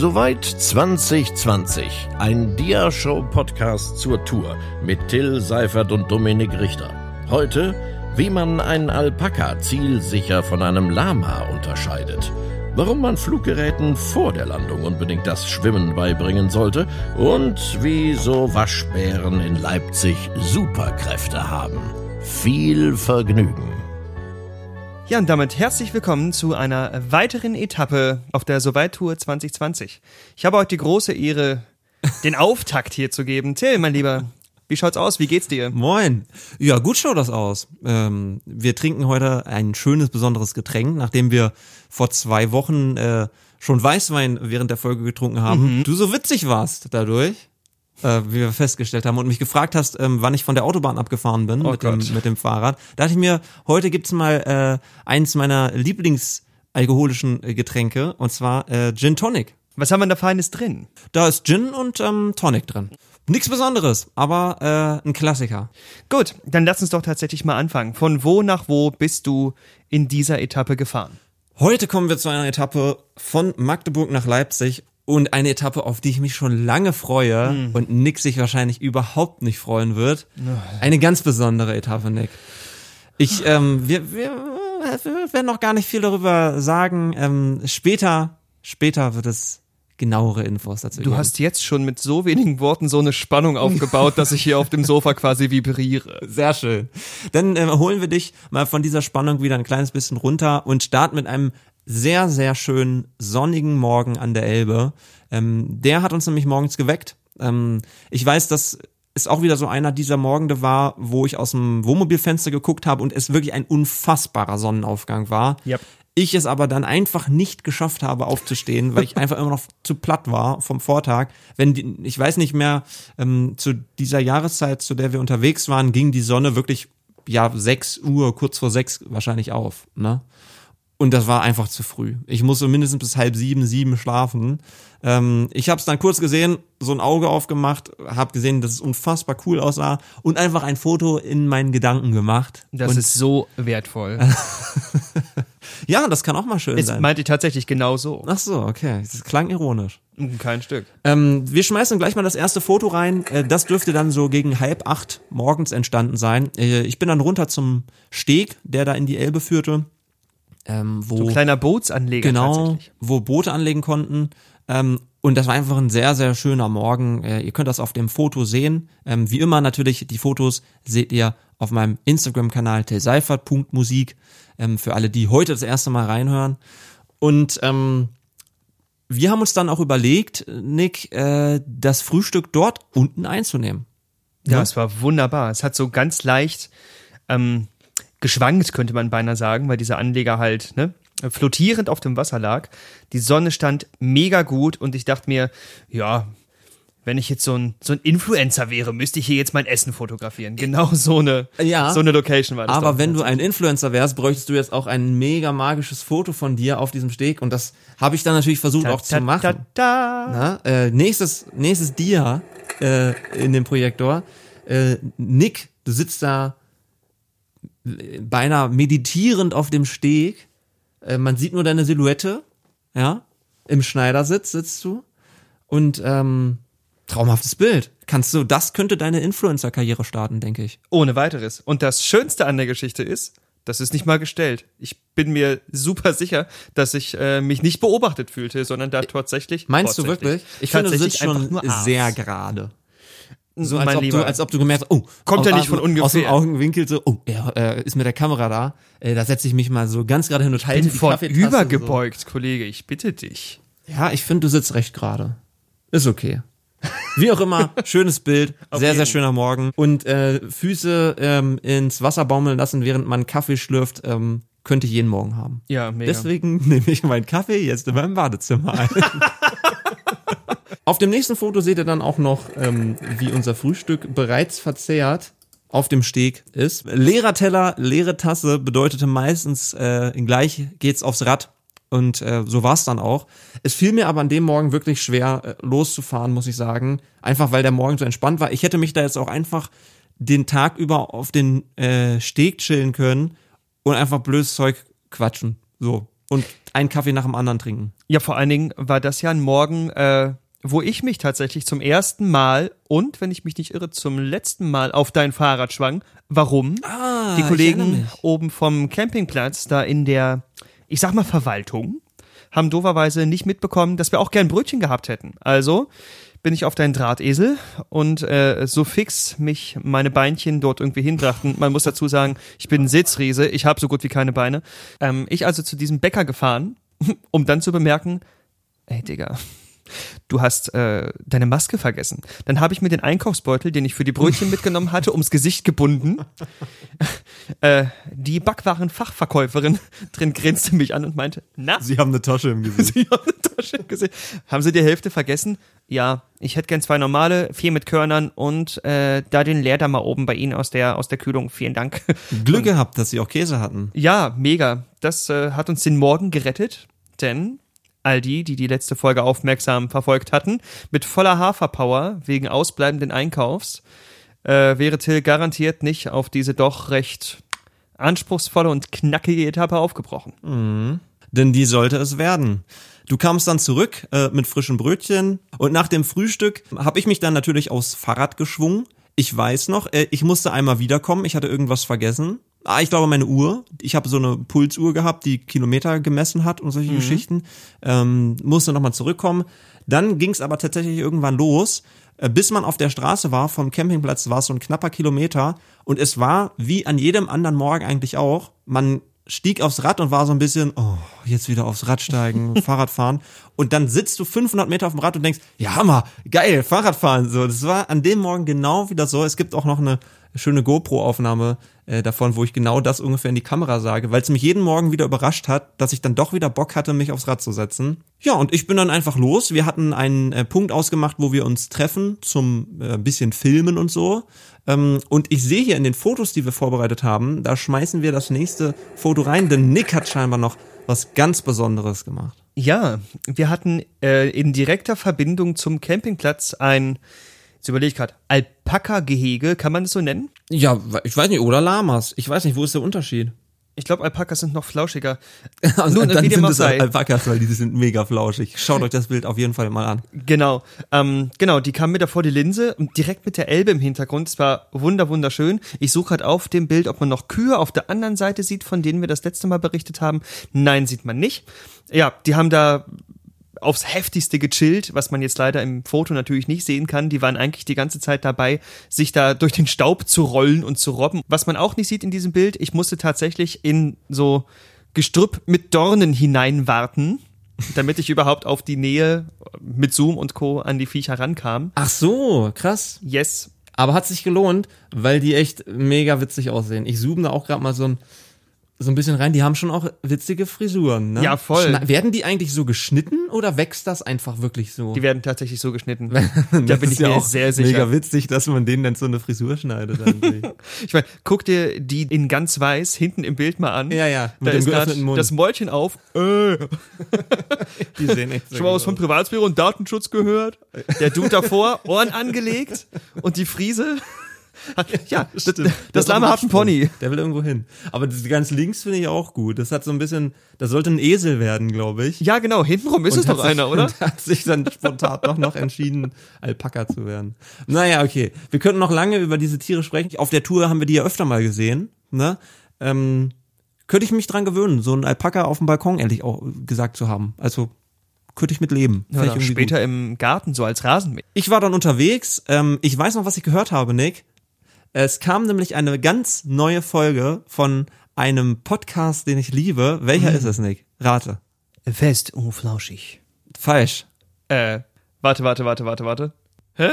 Soweit 2020. Ein Dia-Show-Podcast zur Tour mit Till Seifert und Dominik Richter. Heute, wie man einen Alpaka zielsicher von einem Lama unterscheidet. Warum man Fluggeräten vor der Landung unbedingt das Schwimmen beibringen sollte und wieso Waschbären in Leipzig Superkräfte haben. Viel Vergnügen. Ja, und damit herzlich willkommen zu einer weiteren Etappe auf der Soweit-Tour 2020. Ich habe heute die große Ehre, den Auftakt hier zu geben. Till, mein Lieber, wie schaut's aus? Wie geht's dir? Moin. Ja, gut schaut das aus. Ähm, wir trinken heute ein schönes, besonderes Getränk, nachdem wir vor zwei Wochen äh, schon Weißwein während der Folge getrunken haben. Mhm. Du so witzig warst dadurch äh, wie wir festgestellt haben, und mich gefragt hast, ähm, wann ich von der Autobahn abgefahren bin oh mit, dem, mit dem Fahrrad, da dachte ich mir, heute gibt's mal äh, eins meiner Lieblingsalkoholischen äh, Getränke, und zwar äh, Gin Tonic. Was haben wir da Feines drin? Da ist Gin und ähm, Tonic drin. Nichts Besonderes, aber äh, ein Klassiker. Gut, dann lass uns doch tatsächlich mal anfangen. Von wo nach wo bist du in dieser Etappe gefahren? Heute kommen wir zu einer Etappe von Magdeburg nach Leipzig und eine Etappe, auf die ich mich schon lange freue mhm. und Nick sich wahrscheinlich überhaupt nicht freuen wird. Eine ganz besondere Etappe, Nick. Ich, ähm, wir, wir, wir werden noch gar nicht viel darüber sagen. Ähm, später, später wird es genauere Infos dazu. Du geben. hast jetzt schon mit so wenigen Worten so eine Spannung aufgebaut, dass ich hier auf dem Sofa quasi vibriere. Sehr schön. Dann äh, holen wir dich mal von dieser Spannung wieder ein kleines bisschen runter und starten mit einem sehr, sehr schönen sonnigen Morgen an der Elbe. Ähm, der hat uns nämlich morgens geweckt. Ähm, ich weiß, dass es auch wieder so einer dieser Morgende war, wo ich aus dem Wohnmobilfenster geguckt habe und es wirklich ein unfassbarer Sonnenaufgang war. Yep. Ich es aber dann einfach nicht geschafft habe aufzustehen, weil ich einfach immer noch zu platt war vom Vortag. Wenn die, ich weiß nicht mehr, ähm, zu dieser Jahreszeit, zu der wir unterwegs waren, ging die Sonne wirklich ja sechs Uhr, kurz vor sechs wahrscheinlich auf. Ne? Und das war einfach zu früh. Ich musste mindestens bis halb sieben, sieben schlafen. Ähm, ich habe es dann kurz gesehen, so ein Auge aufgemacht, habe gesehen, dass es unfassbar cool aussah und einfach ein Foto in meinen Gedanken gemacht. Das und ist so wertvoll. ja, das kann auch mal schön es sein. meinte ich tatsächlich genau so. Ach so, okay. Das klang ironisch. Kein Stück. Ähm, wir schmeißen gleich mal das erste Foto rein. Äh, das dürfte dann so gegen halb acht morgens entstanden sein. Äh, ich bin dann runter zum Steg, der da in die Elbe führte ähm, wo so ein kleiner Bootsanleger genau, wo Boote anlegen konnten. Ähm, und das war einfach ein sehr, sehr schöner Morgen. Äh, ihr könnt das auf dem Foto sehen. Ähm, wie immer natürlich, die Fotos seht ihr auf meinem Instagram-Kanal telseifert.musik ähm, für alle, die heute das erste Mal reinhören. Und ähm, wir haben uns dann auch überlegt, Nick, äh, das Frühstück dort unten einzunehmen. Ja, ja, es war wunderbar. Es hat so ganz leicht ähm, geschwankt, könnte man beinahe sagen, weil dieser Anleger halt ne, flottierend auf dem Wasser lag. Die Sonne stand mega gut und ich dachte mir, ja, wenn ich jetzt so ein, so ein Influencer wäre, müsste ich hier jetzt mein Essen fotografieren. Genau so eine, ja, so eine Location war das. Aber wenn du ein Influencer wärst, bräuchtest du jetzt auch ein mega magisches Foto von dir auf diesem Steg und das habe ich dann natürlich versucht ta, auch ta, zu machen. Ta, Na, äh, nächstes, nächstes Dia äh, in dem Projektor. Äh, Nick, du sitzt da beinahe meditierend auf dem Steg. Äh, man sieht nur deine Silhouette, ja. Im Schneidersitz sitzt du. Und ähm, traumhaftes Bild. Kannst du, das könnte deine Influencer-Karriere starten, denke ich. Ohne weiteres. Und das Schönste an der Geschichte ist, das ist nicht mal gestellt. Ich bin mir super sicher, dass ich äh, mich nicht beobachtet fühlte, sondern da tatsächlich. Meinst du wirklich? Ich finde, du sitzt schon sehr gerade. So, als, ob du, als ob du gemerkt hast, oh, kommt ja nicht von ungefähr. Aus dem Augenwinkel so, oh, er äh, ist mit der Kamera da. Äh, da setze ich mich mal so ganz gerade hin und halte die vor übergebeugt, so. Kollege, ich bitte dich. Ja, ich finde, du sitzt recht gerade. Ist okay. Wie auch immer, schönes Bild, sehr, sehr schöner Morgen. Und äh, Füße ähm, ins Wasser baumeln lassen, während man Kaffee schlürft, ähm, könnte ich jeden Morgen haben. Ja, mega. Deswegen nehme ich meinen Kaffee jetzt in meinem Badezimmer ein. Auf dem nächsten Foto seht ihr dann auch noch, ähm, wie unser Frühstück bereits verzehrt auf dem Steg ist. Leerer Teller, leere Tasse bedeutete meistens äh, gleich geht's aufs Rad. Und äh, so war's dann auch. Es fiel mir aber an dem Morgen wirklich schwer, äh, loszufahren, muss ich sagen. Einfach weil der Morgen so entspannt war. Ich hätte mich da jetzt auch einfach den Tag über auf den äh, Steg chillen können und einfach blödes Zeug quatschen. So. Und einen Kaffee nach dem anderen trinken. Ja, vor allen Dingen war das ja ein Morgen, äh, wo ich mich tatsächlich zum ersten Mal und, wenn ich mich nicht irre, zum letzten Mal auf dein Fahrrad schwang. Warum? Ah, Die Kollegen oben vom Campingplatz, da in der, ich sag mal, Verwaltung, haben dooferweise nicht mitbekommen, dass wir auch gern Brötchen gehabt hätten. Also bin ich auf deinen Drahtesel und äh, so fix mich meine Beinchen dort irgendwie hinbrachten. Man muss dazu sagen, ich bin ein Sitzriese, ich habe so gut wie keine Beine. Ähm, ich also zu diesem Bäcker gefahren, um dann zu bemerken, ey Digga, du hast äh, deine Maske vergessen. Dann habe ich mir den Einkaufsbeutel, den ich für die Brötchen mitgenommen hatte, ums Gesicht gebunden. äh, die Backwarenfachverkäuferin drin grinste mich an und meinte, na, Sie haben eine Tasche im Gesicht. Sie haben eine Tasche gesehen. Haben Sie die Hälfte vergessen? Ja, ich hätte gern zwei normale, vier mit Körnern und äh, da den Leer da mal oben bei Ihnen aus der aus der Kühlung. Vielen Dank. Glück gehabt, dass sie auch Käse hatten. Ja, mega. Das äh, hat uns den Morgen gerettet, denn all die, die die letzte Folge aufmerksam verfolgt hatten, mit voller Haferpower wegen ausbleibenden Einkaufs, äh, wäre Till garantiert nicht auf diese doch recht anspruchsvolle und knackige Etappe aufgebrochen. Denn die sollte es werden. Du kamst dann zurück äh, mit frischen Brötchen und nach dem Frühstück habe ich mich dann natürlich aufs Fahrrad geschwungen. Ich weiß noch, äh, ich musste einmal wiederkommen, ich hatte irgendwas vergessen. Ah, ich glaube meine Uhr. Ich habe so eine Pulsuhr gehabt, die Kilometer gemessen hat und solche Geschichten. Ähm, musste nochmal zurückkommen. Dann ging es aber tatsächlich irgendwann los. Äh, Bis man auf der Straße war, vom Campingplatz war es so ein knapper Kilometer. Und es war, wie an jedem anderen Morgen eigentlich auch, man stieg aufs Rad und war so ein bisschen, oh, jetzt wieder aufs Rad steigen, Fahrrad fahren. Und dann sitzt du 500 Meter auf dem Rad und denkst, ja Hammer, geil, Fahrrad fahren. So, das war an dem Morgen genau wieder so. Es gibt auch noch eine schöne GoPro-Aufnahme äh, davon, wo ich genau das ungefähr in die Kamera sage, weil es mich jeden Morgen wieder überrascht hat, dass ich dann doch wieder Bock hatte, mich aufs Rad zu setzen. Ja, und ich bin dann einfach los. Wir hatten einen äh, Punkt ausgemacht, wo wir uns treffen zum äh, bisschen Filmen und so. Ähm, und ich sehe hier in den Fotos, die wir vorbereitet haben, da schmeißen wir das nächste Foto rein, denn Nick hat scheinbar noch was ganz Besonderes gemacht. Ja, wir hatten äh, in direkter Verbindung zum Campingplatz ein, jetzt überlege ich gerade, Alpaka-Gehege, kann man das so nennen? Ja, ich weiß nicht, oder Lamas. Ich weiß nicht, wo ist der Unterschied? Ich glaube, Alpakas sind noch flauschiger. Also, Nun, dann wie dem sind es. Alpakas, weil die sind mega flauschig. Schaut euch das Bild auf jeden Fall mal an. Genau, ähm, genau, die kamen mir da vor die Linse und direkt mit der Elbe im Hintergrund. Es war wunder wunderschön. Ich suche halt auf dem Bild, ob man noch Kühe auf der anderen Seite sieht, von denen wir das letzte Mal berichtet haben. Nein, sieht man nicht. Ja, die haben da aufs heftigste gechillt, was man jetzt leider im Foto natürlich nicht sehen kann. Die waren eigentlich die ganze Zeit dabei, sich da durch den Staub zu rollen und zu robben. Was man auch nicht sieht in diesem Bild, ich musste tatsächlich in so Gestrüpp mit Dornen hineinwarten, damit ich überhaupt auf die Nähe mit Zoom und Co. an die Viecher rankam. Ach so, krass. Yes. Aber hat sich gelohnt, weil die echt mega witzig aussehen. Ich zoome da auch gerade mal so ein, so ein bisschen rein. Die haben schon auch witzige Frisuren, ne? Ja, voll. Schna werden die eigentlich so geschnitten oder wächst das einfach wirklich so? Die werden tatsächlich so geschnitten. da da bin ich mir sehr sicher. Mega witzig, dass man denen dann so eine Frisur schneidet. Ich meine, guck dir die in ganz weiß hinten im Bild mal an. ja, ja, Da mit dem ist geöffneten Mund. das Mäulchen auf. Äh, die sehen echt so schon mal was gut vom Privatsphäre und Datenschutz gehört? Der Dude davor, Ohren angelegt und die Friese. Ja, das, das, das Lama hat einen Pony. Der will irgendwo hin. Aber das ganz links finde ich auch gut. Das hat so ein bisschen, das sollte ein Esel werden, glaube ich. Ja, genau, hintenrum ist Und es doch einer, oder? Und hat sich dann spontan doch noch entschieden, Alpaka zu werden. Naja, okay. Wir könnten noch lange über diese Tiere sprechen. Auf der Tour haben wir die ja öfter mal gesehen. Ne? Ähm, könnte ich mich dran gewöhnen, so einen Alpaka auf dem Balkon, ehrlich auch gesagt zu haben. Also könnte ich mit leben. Ich irgendwie später gut. im Garten, so als Rasenmäher. Ich war dann unterwegs. Ähm, ich weiß noch, was ich gehört habe, Nick. Es kam nämlich eine ganz neue Folge von einem Podcast, den ich liebe. Welcher ist es, Nick? Rate. Fest und flauschig. Falsch. Äh, warte, warte, warte, warte, warte. Hä?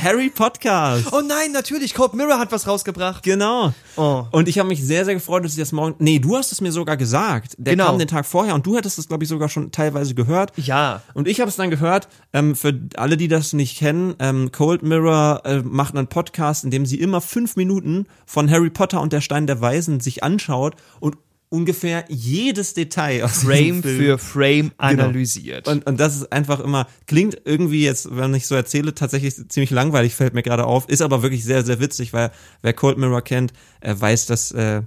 Harry Podcast. Oh nein, natürlich, Cold Mirror hat was rausgebracht. Genau. Oh. Und ich habe mich sehr, sehr gefreut, dass ich das morgen. Nee, du hast es mir sogar gesagt. Der Genau. kam den Tag vorher und du hättest es, glaube ich, sogar schon teilweise gehört. Ja. Und ich habe es dann gehört, ähm, für alle, die das nicht kennen, ähm, Cold Mirror äh, macht einen Podcast, in dem sie immer fünf Minuten von Harry Potter und der Stein der Weisen sich anschaut und ungefähr jedes Detail aus Frame für Frame analysiert. und, und das ist einfach immer, klingt irgendwie jetzt, wenn ich so erzähle, tatsächlich ziemlich langweilig, fällt mir gerade auf, ist aber wirklich sehr, sehr witzig, weil wer Cold Mirror kennt, äh, weiß, dass, äh,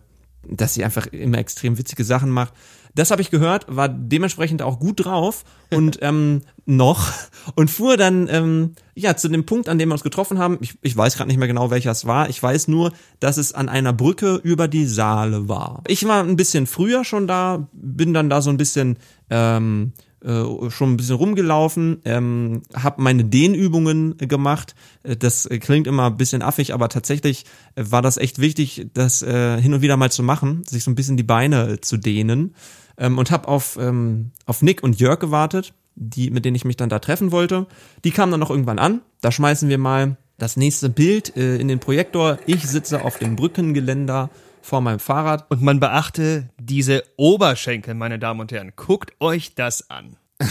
dass sie einfach immer extrem witzige Sachen macht. das habe ich gehört, war dementsprechend auch gut drauf und ähm, noch und fuhr dann ähm, ja zu dem Punkt, an dem wir uns getroffen haben. Ich, ich weiß gerade nicht mehr genau, welcher es war. Ich weiß nur, dass es an einer Brücke über die Saale war. Ich war ein bisschen früher schon da, bin dann da so ein bisschen ähm, äh, schon ein bisschen rumgelaufen, ähm, habe meine Dehnübungen gemacht. Äh, das klingt immer ein bisschen affig, aber tatsächlich äh, war das echt wichtig, das äh, hin und wieder mal zu machen, sich so ein bisschen die Beine äh, zu dehnen. Ähm, und habe auf, ähm, auf Nick und Jörg gewartet, die, mit denen ich mich dann da treffen wollte. Die kamen dann noch irgendwann an. Da schmeißen wir mal das nächste Bild äh, in den Projektor. Ich sitze auf dem Brückengeländer vor meinem Fahrrad. Und man beachte diese Oberschenkel, meine Damen und Herren. Guckt euch das an.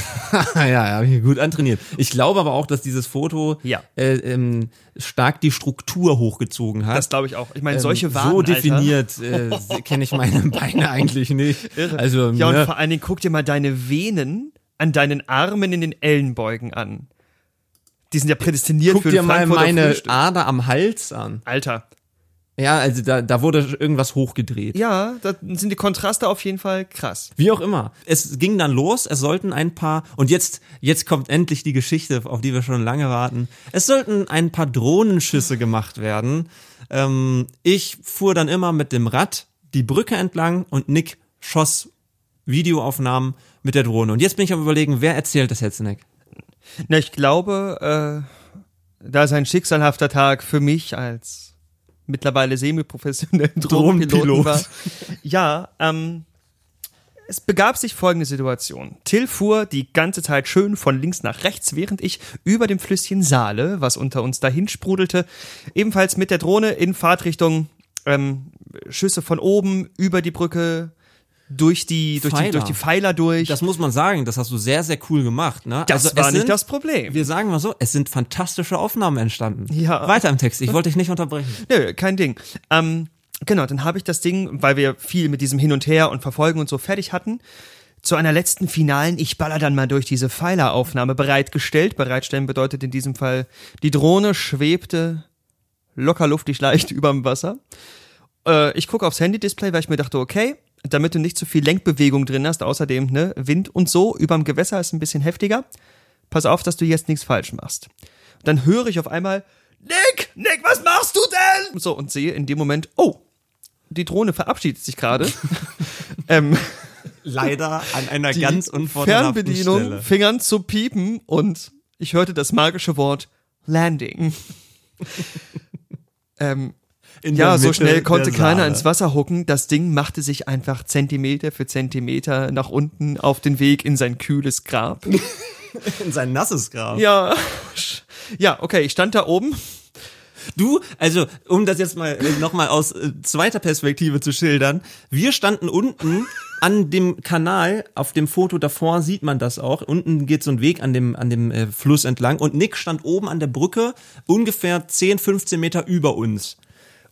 ja, ja, habe ich gut antrainiert. Ich glaube aber auch, dass dieses Foto Ja. äh, ähm, stark die Struktur hochgezogen hat. Das glaube ich auch. Ich meine, Ähm, solche Waden, so definiert äh, kenne ich meine Beine eigentlich nicht. Also Ja, und ne, vor allen Dingen guck dir mal deine Venen an deinen Armen in den Ellenbeugen an. Die sind ja prädestiniert guck für dir ein mal meine Frühstück. Ader am Hals an. Alter. Ja, also da, da wurde irgendwas hochgedreht. Ja, da sind die Kontraste auf jeden Fall krass. Wie auch immer. Es ging dann los, es sollten ein paar, und jetzt, jetzt kommt endlich die Geschichte, auf die wir schon lange warten. Es sollten ein paar Drohnenschüsse gemacht werden. Ähm, ich fuhr dann immer mit dem Rad die Brücke entlang und Nick schoss Videoaufnahmen mit der Drohne. Und jetzt bin ich am überlegen, wer erzählt das jetzt, Nick? Na, ich glaube, äh, da ist ein schicksalhafter Tag für mich als mittlerweile semi-professionellen Drohnenpiloten Drohnenpilot. war. Ja, ähm, es begab sich folgende Situation. Till fuhr die ganze Zeit schön von links nach rechts, während ich über dem Flüsschen Saale, was unter uns dahin sprudelte, ebenfalls mit der Drohne in Fahrtrichtung ähm, Schüsse von oben über die Brücke durch die durch die Pfeiler. durch die Pfeiler durch. Das muss man sagen, das hast du sehr, sehr cool gemacht. Ne? Das also, war nicht sind, das Problem. Wir sagen mal so, es sind fantastische Aufnahmen entstanden. Ja. Weiter im Text, ich wollte dich nicht unterbrechen. Nö, kein Ding. Ähm, genau, dann habe ich das Ding, weil wir viel mit diesem Hin und Her und Verfolgen und so fertig hatten, zu einer letzten finalen, ich baller dann mal durch diese Pfeileraufnahme bereitgestellt. Bereitstellen bedeutet in diesem Fall, die Drohne schwebte locker luftig leicht überm Wasser. Äh, ich gucke aufs Handy-Display, weil ich mir dachte, okay, damit du nicht zu viel Lenkbewegung drin hast, außerdem ne, Wind und so, überm Gewässer ist ein bisschen heftiger. Pass auf, dass du jetzt nichts falsch machst. Dann höre ich auf einmal, Nick, Nick, was machst du denn? So, und sehe in dem Moment, oh, die Drohne verabschiedet sich gerade. ähm, Leider an einer die ganz unvorteilhaften Fernbedienung Stelle. fing an zu piepen und ich hörte das magische Wort Landing. ähm, ja, so schnell konnte keiner ins Wasser hucken. Das Ding machte sich einfach Zentimeter für Zentimeter nach unten auf den Weg in sein kühles Grab. in sein nasses Grab. ja, ja, okay, ich stand da oben. Du, also um das jetzt mal nochmal aus äh, zweiter Perspektive zu schildern, wir standen unten an dem Kanal, auf dem Foto davor sieht man das auch. Unten geht so ein Weg an dem, an dem äh, Fluss entlang und Nick stand oben an der Brücke, ungefähr 10, 15 Meter über uns.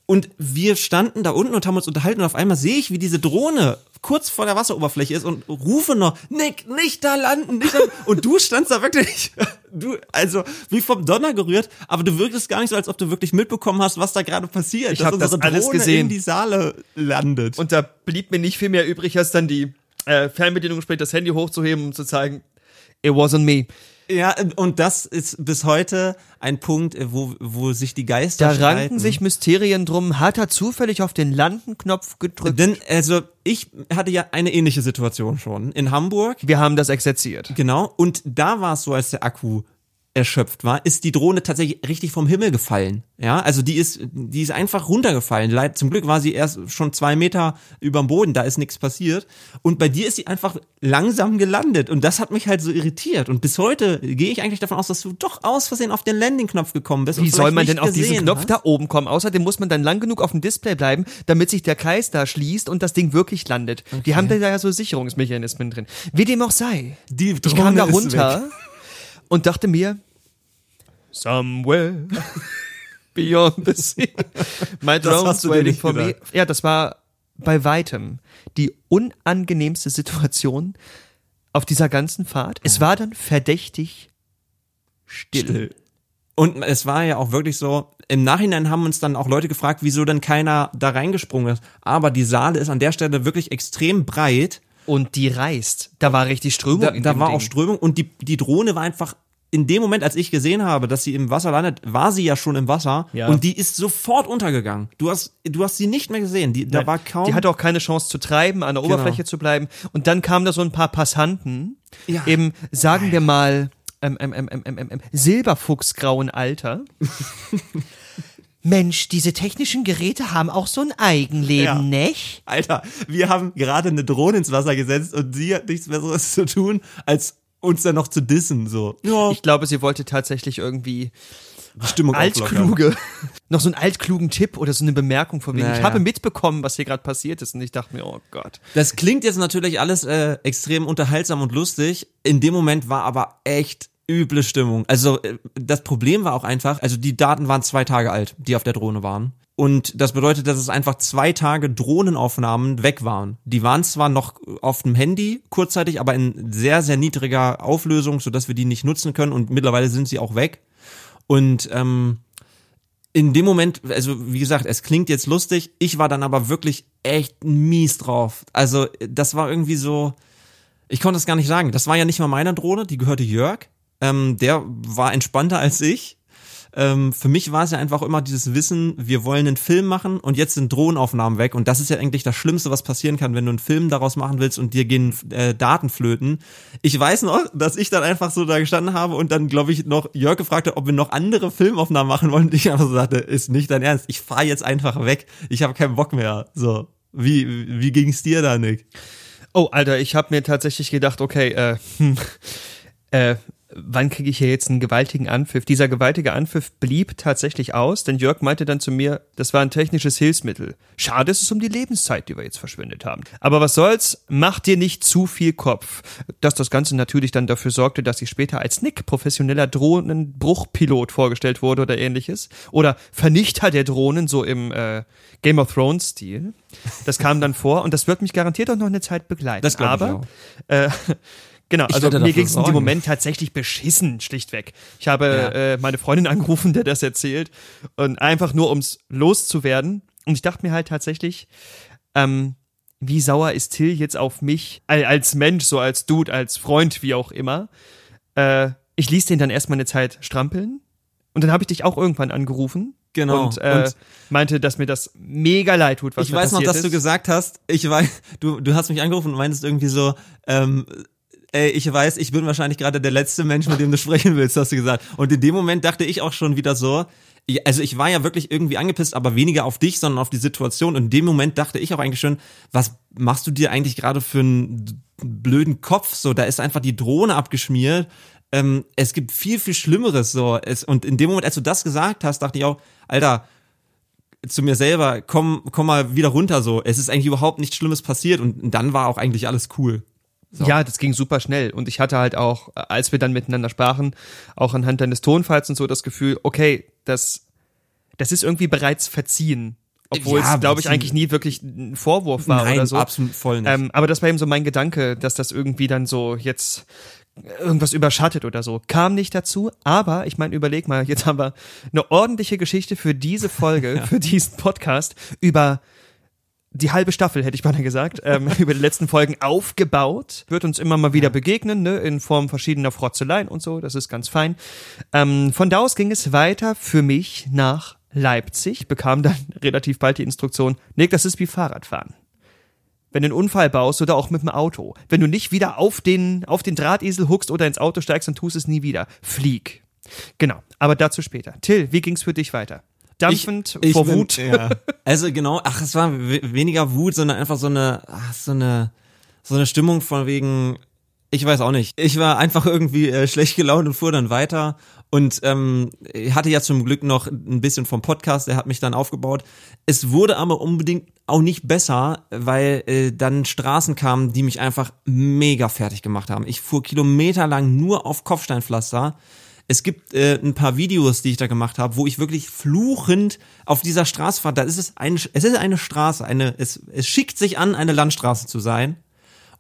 Und wir standen da unten und haben uns unterhalten und auf einmal sehe ich, wie diese Drohne kurz vor der Wasseroberfläche ist und rufe noch, Nick, nicht da landen, nicht da Und du standst da wirklich, du, also wie vom Donner gerührt, aber du wirktest gar nicht so, als ob du wirklich mitbekommen hast, was da gerade passiert. Ich dass hab das alles Drohne gesehen. in die Saale landet. Und da blieb mir nicht viel mehr übrig, als dann die äh, Fernbedienung später das Handy hochzuheben, um zu zeigen, it wasn't me. Ja, und das ist bis heute ein Punkt, wo, wo sich die Geister Da ranken streiten. sich Mysterien drum. Hat er zufällig auf den Landenknopf gedrückt? Denn, also, ich hatte ja eine ähnliche Situation schon in Hamburg. Wir haben das exerziert. Genau. Und da war es so, als der Akku erschöpft war, ist die Drohne tatsächlich richtig vom Himmel gefallen. Ja, also die ist, die ist einfach runtergefallen. Leid, zum Glück war sie erst schon zwei Meter überm Boden, da ist nichts passiert. Und bei dir ist sie einfach langsam gelandet. Und das hat mich halt so irritiert. Und bis heute gehe ich eigentlich davon aus, dass du doch aus Versehen auf den Landing-Knopf gekommen bist. Wie soll man denn auf diesen Knopf hast. da oben kommen? Außerdem muss man dann lang genug auf dem Display bleiben, damit sich der Kreis da schließt und das Ding wirklich landet. Die haben da ja so Sicherungsmechanismen drin. Wie dem auch sei. Die Ich Drohne kam da ist runter und dachte mir, somewhere beyond the sea, my drone's waiting for me. Ja, das war bei weitem die unangenehmste Situation auf dieser ganzen Fahrt. Es war dann verdächtig still. Still. Und es war ja auch wirklich so, im Nachhinein haben uns dann auch Leute gefragt, wieso denn keiner da reingesprungen ist. Aber die Saale ist an der Stelle wirklich extrem breit Und die reißt. Da war richtig Strömung. Da, da war Ding. auch Strömung und die, die Drohne war einfach in dem Moment, als ich gesehen habe, dass sie im Wasser landet, war sie ja schon im Wasser Ja. und die ist sofort untergegangen. Du hast, du hast sie nicht mehr gesehen. Die, da Nein, war kaum. Die hatte auch keine Chance zu treiben, an der Genau. Oberfläche zu bleiben. Und dann kamen da so ein paar Passanten, Ja. eben, sagen wir mal, ähm, ähm, ähm, ähm, ähm, ähm, Silberfuchsgrauen Alter. Mensch, diese technischen Geräte haben auch so ein Eigenleben, Ja. nicht? Alter, wir haben gerade eine Drohne ins Wasser gesetzt und sie hat nichts Besseres zu tun, als uns dann noch zu dissen, so. Ja, Ich glaube, sie wollte tatsächlich irgendwie die Stimmung altkluge, noch so einen altklugen Tipp oder so eine Bemerkung von wegen, Na ich habe mitbekommen, was hier gerade passiert ist und ich dachte mir, oh Gott. Das klingt jetzt natürlich alles äh, extrem unterhaltsam und lustig. In dem Moment war aber echt üble Stimmung. Also äh, das Problem war auch einfach, also die Daten waren zwei Tage alt, die auf der Drohne waren. Und das bedeutet, dass es einfach zwei Tage Drohnenaufnahmen weg waren. Die waren zwar noch auf dem Handy kurzzeitig, aber in sehr, sehr niedriger Auflösung, sodass wir die nicht nutzen können und mittlerweile sind sie auch weg. Und ähm, in dem Moment, also wie gesagt, es klingt jetzt lustig, ich war dann aber wirklich echt mies drauf. Also das war irgendwie so, ich konnte es gar nicht sagen. Das war ja nicht mal meine Drohne, die gehörte Jörg. Ähm, der war entspannter als ich. Ähm, für mich war es ja einfach immer dieses Wissen, wir wollen einen Film machen und jetzt sind Drohnenaufnahmen weg und das ist ja eigentlich das Schlimmste, was passieren kann, wenn du einen Film daraus machen willst und dir gehen äh, Daten flöten. Ich weiß noch, dass ich dann einfach so da gestanden habe und dann, glaube ich, noch Jörg gefragt hat, ob wir noch andere Filmaufnahmen machen wollen und ich einfach so sagte, ist nicht dein Ernst, ich fahre jetzt einfach weg, ich habe keinen Bock mehr. So, wie, wie ging's dir da, Nick? Oh, Alter, ich habe mir tatsächlich gedacht, okay, äh, hm, äh, wann kriege ich hier jetzt einen gewaltigen Anpfiff? Dieser gewaltige Anpfiff blieb tatsächlich aus, denn Jörg meinte dann zu mir, das war ein technisches Hilfsmittel. Schade ist es um die Lebenszeit, die wir jetzt verschwendet haben. Aber was soll's, mach dir nicht zu viel Kopf. Dass das Ganze natürlich dann dafür sorgte, dass ich später als Nick professioneller Drohnenbruchpilot vorgestellt wurde oder ähnliches. Oder Vernichter der Drohnen, so im äh, Game of Thrones Stil. Das kam dann vor und das wird mich garantiert auch noch eine Zeit begleiten. Das glaub ich Aber auch. äh, genau, also werde mir ging es in dem. Moment tatsächlich beschissen, schlichtweg. Ich habe Ja. äh, meine Freundin angerufen, der das erzählt und einfach nur ums loszuwerden. Und ich dachte mir halt tatsächlich, ähm, wie sauer ist Till jetzt auf mich al- als Mensch, so als Dude, als Freund, wie auch immer. Äh, ich ließ den dann erstmal eine Zeit strampeln und dann habe ich dich auch irgendwann angerufen. Genau. Und, äh, Und- meinte, dass mir das mega leid tut, was ich mir weiß noch, passiert dass du ist. gesagt hast, ich weiß, du, du hast mich angerufen und meintest irgendwie so, ähm, ey, ich weiß, ich bin wahrscheinlich gerade der letzte Mensch, mit dem du sprechen willst, hast du gesagt. Und in dem Moment dachte ich auch schon wieder so, also ich war ja wirklich irgendwie angepisst, aber weniger auf dich, sondern auf die Situation. Und in dem Moment dachte ich auch eigentlich schon, was machst du dir eigentlich gerade für einen blöden Kopf? So, da ist einfach die Drohne abgeschmiert. Ähm, es gibt viel, viel Schlimmeres so. Es, und in dem Moment, als du das gesagt hast, dachte ich auch, Alter, zu mir selber, komm, komm mal wieder runter so. Es ist eigentlich überhaupt nichts Schlimmes passiert und dann war auch eigentlich alles cool. So. Ja, das ging super schnell. Und ich hatte halt auch, als wir dann miteinander sprachen, auch anhand deines Tonfalls und so das Gefühl, okay, das, das ist irgendwie bereits verziehen. Obwohl Ja, es, glaube ich, eigentlich nie wirklich ein Vorwurf war Nein, oder so. absolut voll nicht. Ähm, aber das war eben so mein Gedanke, dass das irgendwie dann so jetzt irgendwas überschattet oder so. Kam nicht dazu, aber ich meine, überleg mal, jetzt haben wir eine ordentliche Geschichte für diese Folge, für diesen Podcast über die halbe Staffel, hätte ich beinahe gesagt, ähm, über die letzten Folgen aufgebaut. Wird uns immer mal wieder begegnen, ne, in Form verschiedener Frotzeleien und so, das ist ganz fein. Ähm, von da aus ging es weiter für mich nach Leipzig, bekam dann relativ bald die Instruktion, Nick, das ist wie Fahrradfahren. Wenn du einen Unfall baust oder auch mit dem Auto, wenn du nicht wieder auf den, auf den Drahtesel huckst oder ins Auto steigst, dann tust es nie wieder. Flieg. Genau, aber dazu später. Till, wie ging's für dich weiter? Dampfend Ich vor bin- Wut. Ja. Also genau, ach, es war we- weniger Wut, sondern einfach so eine, ach, so eine, so eine Stimmung von wegen, ich weiß auch nicht. Ich war einfach irgendwie äh, schlecht gelaunt und fuhr dann weiter und ähm, hatte ja zum Glück noch ein bisschen vom Podcast, der hat mich dann aufgebaut. Es wurde aber unbedingt auch nicht besser, weil äh, dann Straßen kamen, die mich einfach mega fertig gemacht haben. Ich fuhr kilometerlang nur auf Kopfsteinpflaster. Es gibt äh, ein paar Videos, die ich da gemacht habe, wo ich wirklich fluchend auf dieser Straße fahre. Da ist es eine, es ist eine Straße, eine, es, es schickt sich an, eine Landstraße zu sein.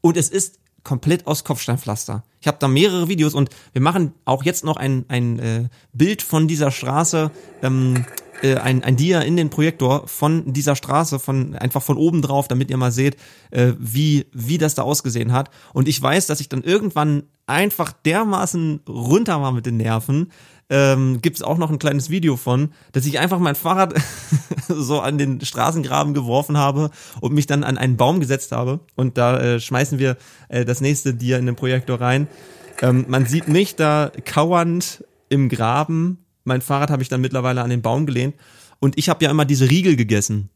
Und es ist komplett aus Kopfsteinpflaster. Ich habe da mehrere Videos und wir machen auch jetzt noch ein, ein äh, Bild von dieser Straße ähm, äh, ein, ein Dia in den Projektor von dieser Straße, von einfach von oben drauf, damit ihr mal seht, äh, wie, wie das da ausgesehen hat. Und ich weiß, dass ich dann irgendwann einfach dermaßen runter war mit den Nerven. Ähm, Gibt es auch noch ein kleines Video von, dass ich einfach mein Fahrrad so an den Straßengraben geworfen habe und mich dann an einen Baum gesetzt habe. Und da äh, schmeißen wir äh, das nächste Dia in den Projektor rein. Ähm, man sieht mich da kauernd im Graben. Mein Fahrrad habe ich dann mittlerweile an den Baum gelehnt. Und ich habe ja immer diese Riegel gegessen.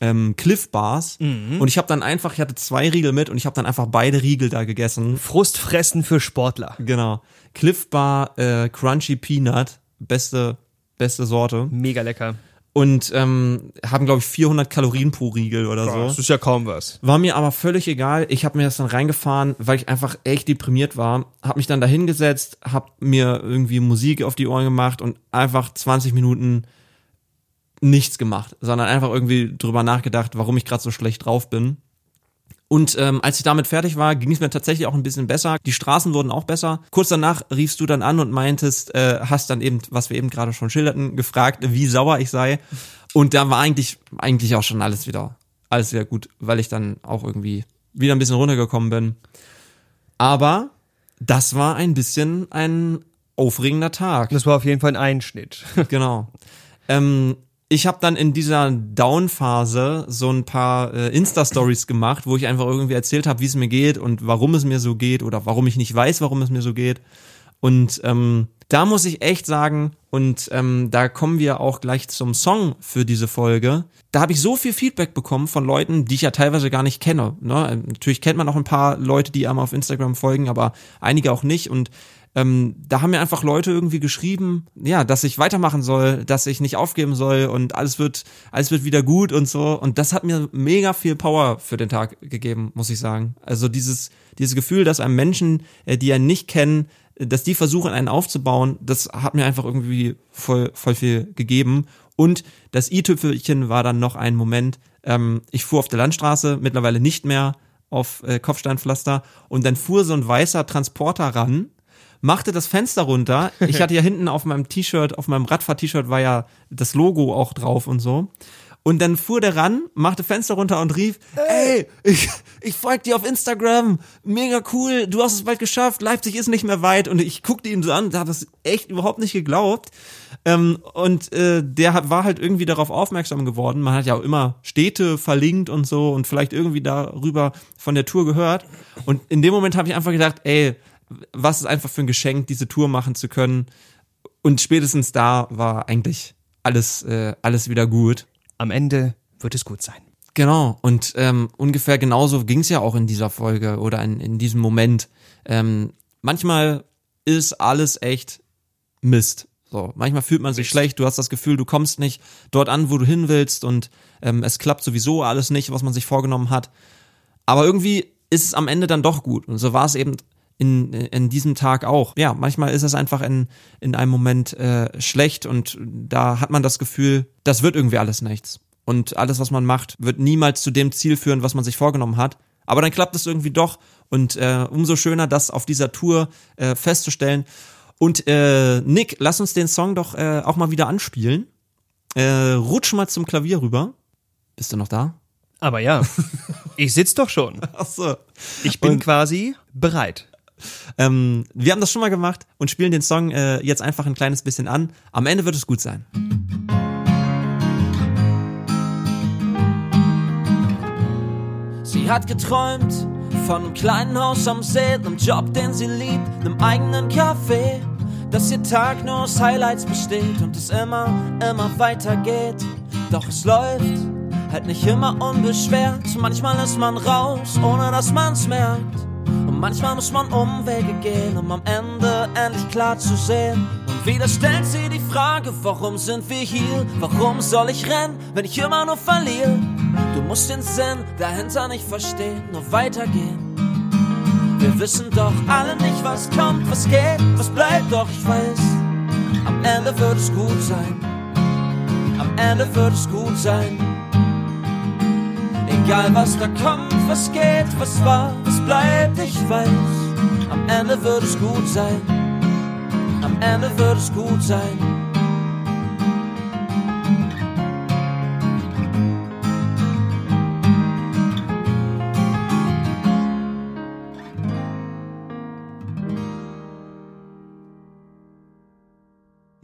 Ähm, Cliff Bars. Und ich habe dann einfach, ich hatte zwei Riegel mit und ich habe dann einfach beide Riegel da gegessen. Frustfressen für Sportler. Genau. Cliff Bar äh, Crunchy Peanut. Beste, beste Sorte. Mega lecker. Und ähm, haben, glaube ich, 400 Kalorien pro Riegel oder so. Das ist ja kaum was. War mir aber völlig egal. Ich habe mir das dann reingefahren, weil ich einfach echt deprimiert war. Hab mich dann da hingesetzt, hab mir irgendwie Musik auf die Ohren gemacht und einfach 20 Minuten nichts gemacht, sondern einfach irgendwie drüber nachgedacht, warum ich gerade so schlecht drauf bin. Und ähm, als ich damit fertig war, ging es mir tatsächlich auch ein bisschen besser. Die Straßen wurden auch besser. Kurz danach riefst du dann an und meintest, äh, hast dann eben, was wir eben gerade schon schilderten, gefragt, wie sauer ich sei. Und da war eigentlich, eigentlich auch schon alles wieder, alles wieder gut, weil ich dann auch irgendwie wieder ein bisschen runtergekommen bin. Aber das war ein bisschen ein aufregender Tag. Das war auf jeden Fall ein Einschnitt. Genau. Ähm, ich habe dann in dieser Down-Phase so ein paar äh, Insta-Stories gemacht, wo ich einfach irgendwie erzählt habe, wie es mir geht und warum es mir so geht oder warum ich nicht weiß, warum es mir so geht. Und ähm, da muss ich echt sagen, und ähm, da kommen wir auch gleich zum Song für diese Folge. Da habe ich so viel Feedback bekommen von Leuten, die ich ja teilweise gar nicht kenne. Ne? Natürlich kennt man auch ein paar Leute, die einem auf Instagram folgen, aber einige auch nicht. Und ähm, da haben mir einfach Leute irgendwie geschrieben, ja, dass ich weitermachen soll, dass ich nicht aufgeben soll und alles wird, alles wird wieder gut und so. Und das hat mir mega viel Power für den Tag gegeben, muss ich sagen. Also dieses, dieses Gefühl, dass einem Menschen, äh, die einen nicht kennen, dass die versuchen, einen aufzubauen, das hat mir einfach irgendwie voll, voll viel gegeben. Und das i-Tüpfelchen war dann noch ein Moment. Ähm, ich fuhr auf der Landstraße, mittlerweile nicht mehr auf äh, Kopfsteinpflaster, und dann fuhr so ein weißer Transporter ran, machte das Fenster runter. Ich hatte ja hinten auf meinem T-Shirt, auf meinem Radfahr-T-Shirt war ja das Logo auch drauf und so. Und dann fuhr der ran, machte Fenster runter und rief, ey, ich, ich folge dir auf Instagram, mega cool, du hast es bald geschafft, Leipzig ist nicht mehr weit. Und ich guckte ihn so an, da habe das echt überhaupt nicht geglaubt. Ähm, und äh, der war halt irgendwie darauf aufmerksam geworden. Man hat ja auch immer Städte verlinkt und so und vielleicht irgendwie darüber von der Tour gehört. Und in dem Moment habe ich einfach gedacht, ey, was ist einfach für ein Geschenk, diese Tour machen zu können. Und spätestens da war eigentlich alles, äh, alles wieder gut. Am Ende wird es gut sein. Genau, und ähm, ungefähr genauso ging es ja auch in dieser Folge oder in, in diesem Moment. Ähm, manchmal ist alles echt Mist. So, manchmal fühlt man sich schlecht, du hast das Gefühl, du kommst nicht dort an, wo du hin willst und ähm, es klappt sowieso alles nicht, was man sich vorgenommen hat. Aber irgendwie ist es am Ende dann doch gut. Und so war es eben in, in diesem Tag auch. Ja, manchmal ist es einfach in, in einem Moment äh, schlecht und da hat man das Gefühl, das wird irgendwie alles nichts. Und alles, was man macht, wird niemals zu dem Ziel führen, was man sich vorgenommen hat. Aber dann klappt es irgendwie doch. Und äh, umso schöner, das auf dieser Tour äh, festzustellen. Und äh, Nick, lass uns den Song doch äh, auch mal wieder anspielen. Äh, rutsch mal zum Klavier rüber. Bist du noch da? Aber ja, ich sitz doch schon. Ach so. Ich bin Und- quasi bereit. Ähm, wir haben das schon mal gemacht und spielen den Song äh, jetzt einfach ein kleines bisschen an. Am Ende wird es gut sein. Sie hat geträumt von einem kleinen Haus am See, einem Job, den sie liebt, einem eigenen Café. Dass ihr Tag nur aus Highlights besteht und es immer, immer weitergeht. Doch es läuft halt nicht immer unbeschwert. Manchmal ist man raus, ohne dass man's merkt. Manchmal muss man Umwege gehen, um am Ende endlich klar zu sehen. Und wieder stellt sie die Frage, warum sind wir hier? Warum soll ich rennen, wenn ich immer nur verliere? Du musst den Sinn dahinter nicht verstehen, nur weitergehen. Wir wissen doch alle nicht, was kommt, was geht, was bleibt, doch ich weiß, am Ende wird es gut sein. Am Ende wird es gut sein. Egal was da kommt, was geht, was war, was bleibt, ich weiß, am Ende wird es gut sein. Am Ende wird es gut sein.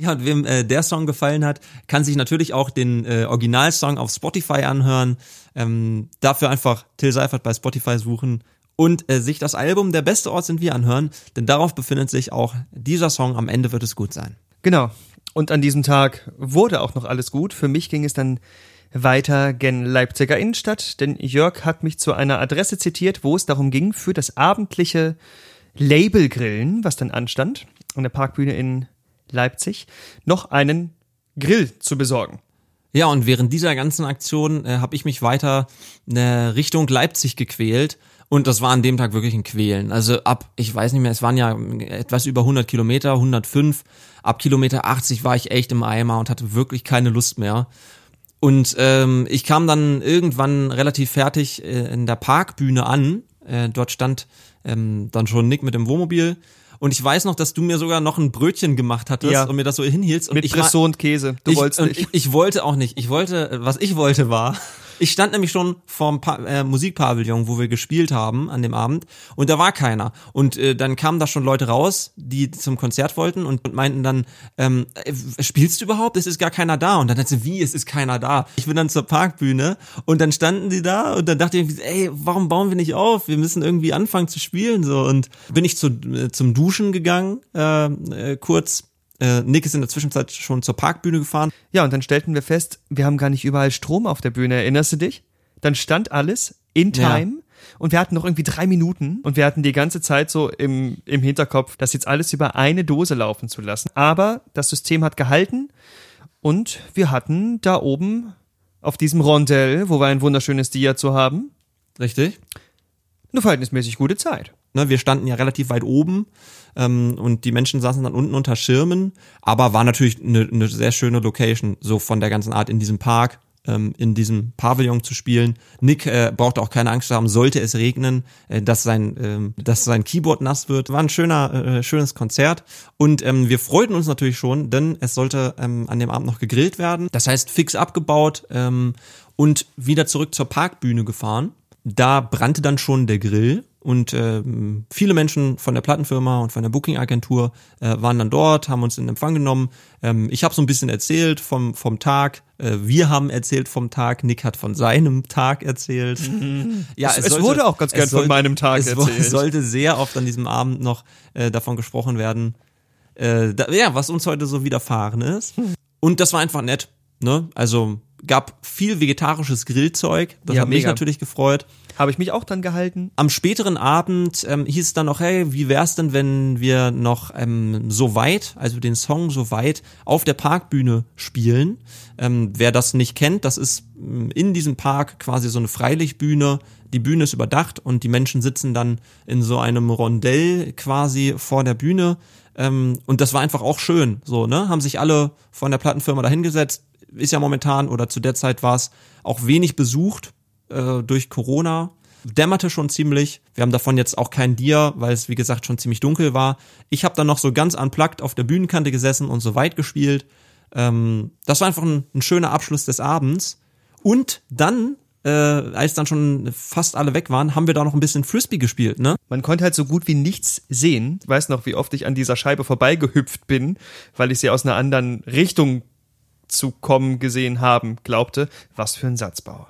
Und wem äh, der Song gefallen hat, kann sich natürlich auch den äh, Originalsong auf Spotify anhören. Ähm, dafür einfach Till Seifert bei Spotify suchen und äh, sich das Album Der beste Ort sind wir anhören, denn darauf befindet sich auch dieser Song Am Ende wird es gut sein. Genau. Und an diesem Tag wurde auch noch alles gut. Für mich ging es dann weiter gen Leipziger Innenstadt, denn Jörg hat mich zu einer Adresse zitiert, wo es darum ging, für das abendliche Labelgrillen, was dann anstand, an der Parkbühne in Leipzig, noch einen Grill zu besorgen. Ja, und während dieser ganzen Aktion äh, habe ich mich weiter äh, Richtung Leipzig gequält. Und das war an dem Tag wirklich ein Quälen. Also ab, ich weiß nicht mehr, es waren ja etwas über 100 Kilometer, 105. Ab Kilometer 80 war ich echt im Eimer und hatte wirklich keine Lust mehr. Und ähm, ich kam dann irgendwann relativ fertig äh, in der Parkbühne an. Äh, dort stand ähm, dann schon Nick mit dem Wohnmobil. Und ich weiß noch, dass du mir sogar noch ein Brötchen gemacht hattest Ja. und mir das so hinhielst. Und Mit ich und Käse. Du ich, wolltest und nicht. Ich, ich wollte auch nicht. Ich wollte, was ich wollte war, ich stand nämlich schon vorm pa äh, Musikpavillon, wo wir gespielt haben an dem Abend und da war keiner. Und äh, dann kamen da schon Leute raus, die zum Konzert wollten und, und meinten dann, ähm, äh, spielst du überhaupt? Es ist gar keiner da. Und dann dachte ich, wie, es ist keiner da? Ich bin dann zur Parkbühne und dann standen die da und dann dachte ich, ey, warum bauen wir nicht auf? Wir müssen irgendwie anfangen zu spielen so. Und bin ich zu, äh, zum Duschen gegangen, äh, äh, kurz. Äh, Nick ist in der Zwischenzeit schon zur Parkbühne gefahren. Ja, und dann stellten wir fest, wir haben gar nicht überall Strom auf der Bühne. Erinnerst du dich? Dann stand alles in Ja. Time. Und wir hatten noch irgendwie drei Minuten und wir hatten die ganze Zeit so im, im Hinterkopf, das jetzt alles über eine Dose laufen zu lassen. Aber das System hat gehalten und wir hatten da oben auf diesem Rondell, wo wir ein wunderschönes Dia zu haben, Richtig? Eine verhältnismäßig gute Zeit. Ne, wir standen ja relativ weit oben ähm, und die Menschen saßen dann unten unter Schirmen, aber war natürlich eine, eine sehr schöne Location, so von der ganzen Art in diesem Park, ähm, in diesem Pavillon zu spielen. Nick äh, brauchte auch keine Angst haben, sollte es regnen, äh, dass sein ähm, dass sein Keyboard nass wird. War ein schöner äh, schönes Konzert und ähm, wir freuten uns natürlich schon, denn es sollte ähm, an dem Abend noch gegrillt werden. Das heißt fix abgebaut ähm, und wieder zurück zur Parkbühne gefahren. Da brannte dann schon der Grill und ähm, viele Menschen von der Plattenfirma und von der Booking-Agentur äh, waren dann dort, haben uns in Empfang genommen. Ähm, ich habe so ein bisschen erzählt vom, vom Tag. Äh, wir haben erzählt vom Tag. Nick hat von seinem Tag erzählt. Ja, Es- es wurde auch ganz gern es von meinem Tag es erzählt. Es sollte sehr oft an diesem Abend noch äh, davon gesprochen werden, äh, da, ja, was uns heute so widerfahren ist. Und das war einfach nett. Ne? Also gab viel vegetarisches Grillzeug. Das Ja, hat mich mega. natürlich gefreut. Habe ich mich auch dran gehalten. Am späteren Abend ähm, hieß es dann noch, hey, wie wär's denn, wenn wir noch ähm, so weit, also den Song so weit auf der Parkbühne spielen? Ähm, wer das nicht kennt, das ist ähm, in diesem Park quasi so eine Freilichtbühne. Die Bühne ist überdacht und die Menschen sitzen dann in so einem Rondell quasi vor der Bühne. Ähm, und das war einfach auch schön, so, ne? Haben sich alle von der Plattenfirma dahingesetzt. Ist ja momentan oder zu der Zeit war es auch wenig besucht äh, durch Corona. Dämmerte schon ziemlich. Wir haben davon jetzt auch kein Dia, weil es wie gesagt schon ziemlich dunkel war. Ich habe dann noch so ganz unplugged auf der Bühnenkante gesessen und so weit gespielt. Ähm, das war einfach ein, ein schöner Abschluss des Abends. Und dann, äh, als dann schon fast alle weg waren, haben wir da noch ein bisschen Frisbee gespielt, ne? Man konnte halt so gut wie nichts sehen. Ich weiß noch, wie oft ich an dieser Scheibe vorbeigehüpft bin, weil ich sie aus einer anderen Richtung zu kommen gesehen haben glaubte. Was für ein Satzbauer.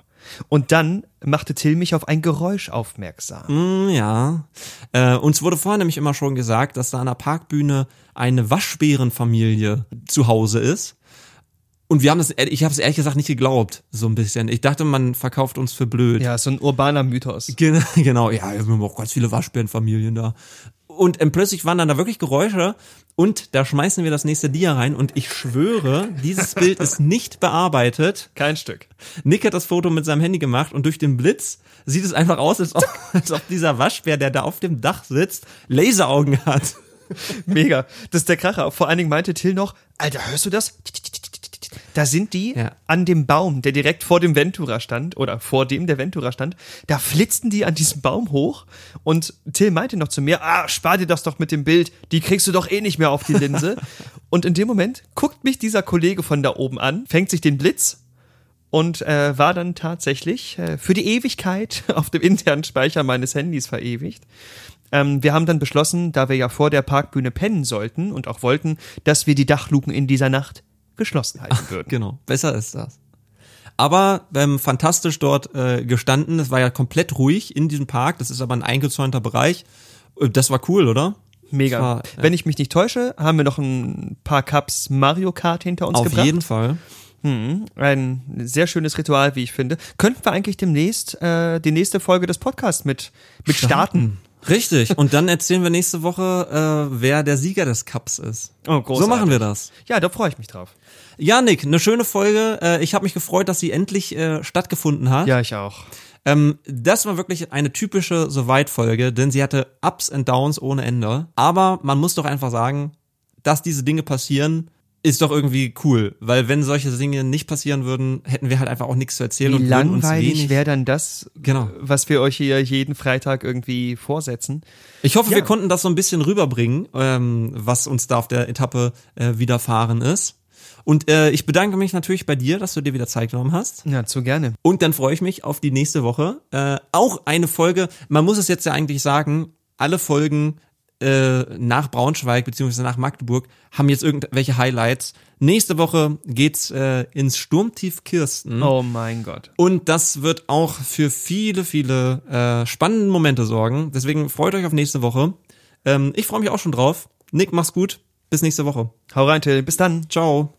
Und dann machte Till mich auf ein Geräusch aufmerksam. Mm, Ja. Äh, uns wurde vorher nämlich immer schon gesagt, dass da an der Parkbühne eine Waschbärenfamilie zu Hause ist. Und wir haben das, ich habe es ehrlich gesagt nicht geglaubt, so ein bisschen. Ich dachte, man verkauft uns für blöd. Ja, so ein urbaner Mythos. Gen- Genau, ja, wir haben auch ganz viele Waschbärenfamilien da. Und ähm, plötzlich waren dann da wirklich Geräusche und da schmeißen wir das nächste Dia rein und ich schwöre, dieses Bild ist nicht bearbeitet. Kein Stück. Nick hat das Foto mit seinem Handy gemacht und durch den Blitz sieht es einfach aus, als ob, als ob dieser Waschbär, der da auf dem Dach sitzt, Laseraugen hat. Mega. Das ist der Kracher. Vor allen Dingen meinte Till noch, Alter, hörst du das? Da sind die Ja. an dem Baum, der direkt vor dem Ventura stand, oder vor dem der Ventura stand, da flitzten die an diesem Baum hoch und Till meinte noch zu mir, ah, spar dir das doch mit dem Bild, die kriegst du doch eh nicht mehr auf die Linse. und in dem Moment guckt mich dieser Kollege von da oben an, fängt sich den Blitz und äh, war dann tatsächlich äh, für die Ewigkeit auf dem internen Speicher meines Handys verewigt. Ähm, wir haben dann beschlossen, da wir ja vor der Parkbühne pennen sollten und auch wollten, dass wir die Dachluken in dieser Nacht geschlossen halten würden. Genau, besser ist das. Aber ähm, fantastisch dort äh, gestanden. Es war ja komplett ruhig in diesem Park. Das ist aber ein eingezäunter Bereich. Äh, Das war cool, oder? Mega. War, ja. Wenn ich mich nicht täusche, haben wir noch ein paar Cups Mario Kart hinter uns Auf gebracht. jeden Fall. Mhm. Ein sehr schönes Ritual, wie ich finde. Könnten wir eigentlich demnächst äh, die nächste Folge des Podcasts mit, mit starten? Richtig. Und dann erzählen wir nächste Woche, äh, wer der Sieger des Cups ist. Oh, So machen wir das. Ja, da freue ich mich drauf. Ja, Nick, eine schöne Folge. Äh, ich habe mich gefreut, dass sie endlich äh, stattgefunden hat. Ja, ich auch. Ähm, das war wirklich eine typische Soweit-Folge, denn sie hatte Ups and Downs ohne Ende. Aber man muss doch einfach sagen, dass diese Dinge passieren, ist doch irgendwie cool. Weil wenn solche Dinge nicht passieren würden, hätten wir halt einfach auch nichts zu erzählen Wie und würden uns langweilig wäre dann das, Genau. was wir euch hier jeden Freitag irgendwie vorsetzen? Ich hoffe, Ja. wir konnten das so ein bisschen rüberbringen, ähm, was uns da auf der Etappe äh, widerfahren ist. Und äh, ich bedanke mich natürlich bei dir, dass du dir wieder Zeit genommen hast. Ja, zu gerne. Und dann freue ich mich auf die nächste Woche. Äh, auch eine Folge, man muss es jetzt ja eigentlich sagen, alle Folgen äh, nach Braunschweig beziehungsweise nach Magdeburg haben jetzt irgendwelche Highlights. Nächste Woche geht's äh, ins Sturmtief Kirsten. Oh mein Gott. Und das wird auch für viele, viele äh, spannende Momente sorgen. Deswegen freut euch auf nächste Woche. Ähm, ich freue mich auch schon drauf. Nick, mach's gut. Bis nächste Woche. Hau rein, Till. Bis dann. Ciao.